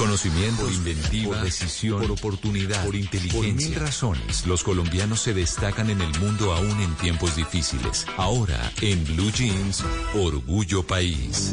Conocimiento, por inventiva, por decisión, por oportunidad, por inteligencia. Por mil razones, los colombianos se destacan en el mundo aún en tiempos difíciles. Ahora, en Blue Jeans, Orgullo País.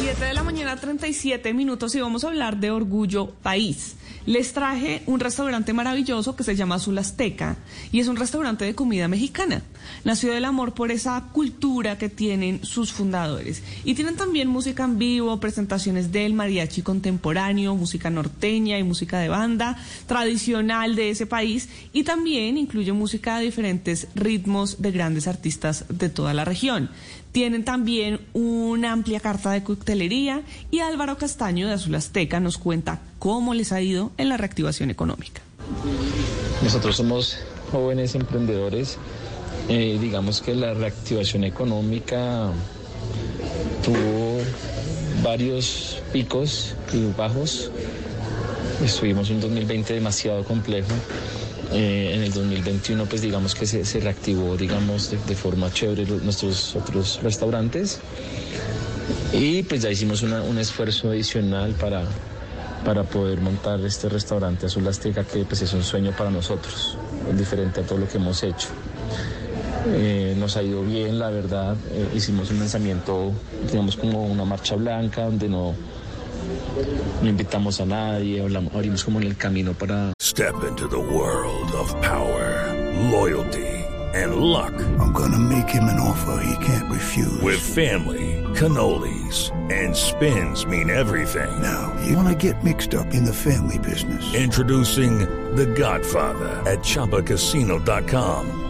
7 de la mañana, 37 minutos y vamos a hablar de Orgullo País. Les traje un restaurante maravilloso que se llama Azul Azteca y es un restaurante de comida mexicana. Nació del amor por esa cultura que tienen sus fundadores. Y tienen también música en vivo, presentaciones del mariachi contemporáneo, música norteña y música de banda tradicional de ese país y también incluye música de diferentes ritmos de grandes artistas de toda la región. Tienen también una amplia carta de coctelería y Álvaro Castaño de Azul Azteca nos cuenta cómo les ha ido en la reactivación económica. Nosotros somos jóvenes emprendedores. Eh, digamos que la reactivación económica tuvo varios picos y bajos. Estuvimos un 2020 demasiado complejo. Eh, en el 2021 pues digamos que se, reactivó digamos de, forma chévere nuestros otros restaurantes y pues ya hicimos un esfuerzo adicional para, para poder montar este restaurante Azul Azteca que pues es un sueño para nosotros, diferente a todo lo que hemos hecho. Eh, nos ha ido bien, la verdad. Eh, hicimos un lanzamiento, digamos como una marcha blanca donde no, no invitamos a nadie, hablamos, abrimos como en el camino para... Step into the world of power, loyalty and luck. I'm gonna make him an offer he can't refuse. With family, cannolis and spins mean everything. Now, you wanna get mixed up in the family business. Introducing The Godfather at ChumbaCasino.com.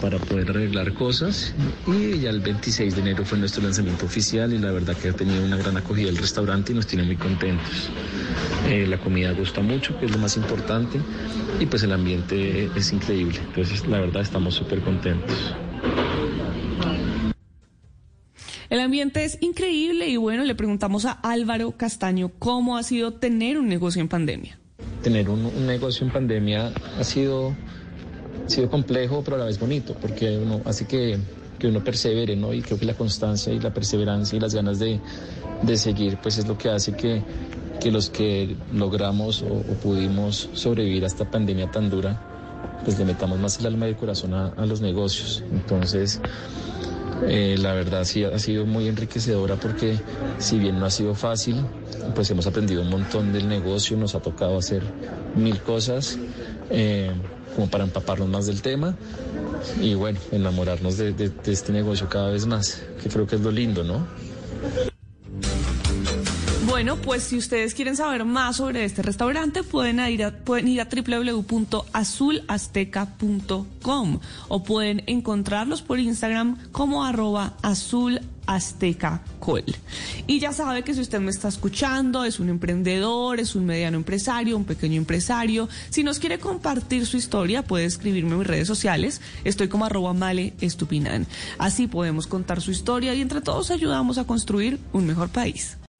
Para poder arreglar cosas y ya el 26 de enero fue nuestro lanzamiento oficial y la verdad que ha tenido una gran acogida el restaurante y nos tiene muy contentos. Eh, la comida gusta mucho, que es lo más importante y pues el ambiente es increíble. Entonces la verdad estamos súper contentos. El ambiente es increíble y bueno, le preguntamos a Álvaro Castaño cómo ha sido tener un negocio en pandemia. Tener un, un negocio en pandemia ha sido, ha sido complejo, pero a la vez bonito, porque hace que, que uno persevere, ¿no? Y creo que la constancia y la perseverancia y las ganas de, de seguir, pues es lo que hace que, que los que logramos o, pudimos sobrevivir a esta pandemia tan dura, pues le metamos más el alma y el corazón a, a los negocios. Entonces, eh, la verdad sí ha sido muy enriquecedora porque si bien no ha sido fácil, pues hemos aprendido un montón del negocio, nos ha tocado hacer mil cosas eh, como para empaparnos más del tema y bueno, enamorarnos de, de, de este negocio cada vez más, que creo que es lo lindo, ¿no? Bueno, pues si ustedes quieren saber más sobre este restaurante, pueden ir a, pueden ir a www.azulazteca.com o pueden encontrarlos por Instagram como arroba azulaztecacol. Y ya sabe que si usted me está escuchando, es un emprendedor, es un mediano empresario, un pequeño empresario, si nos quiere compartir su historia, puede escribirme en mis redes sociales. Estoy como arroba male estupinan. Así podemos contar su historia y entre todos ayudamos a construir un mejor país.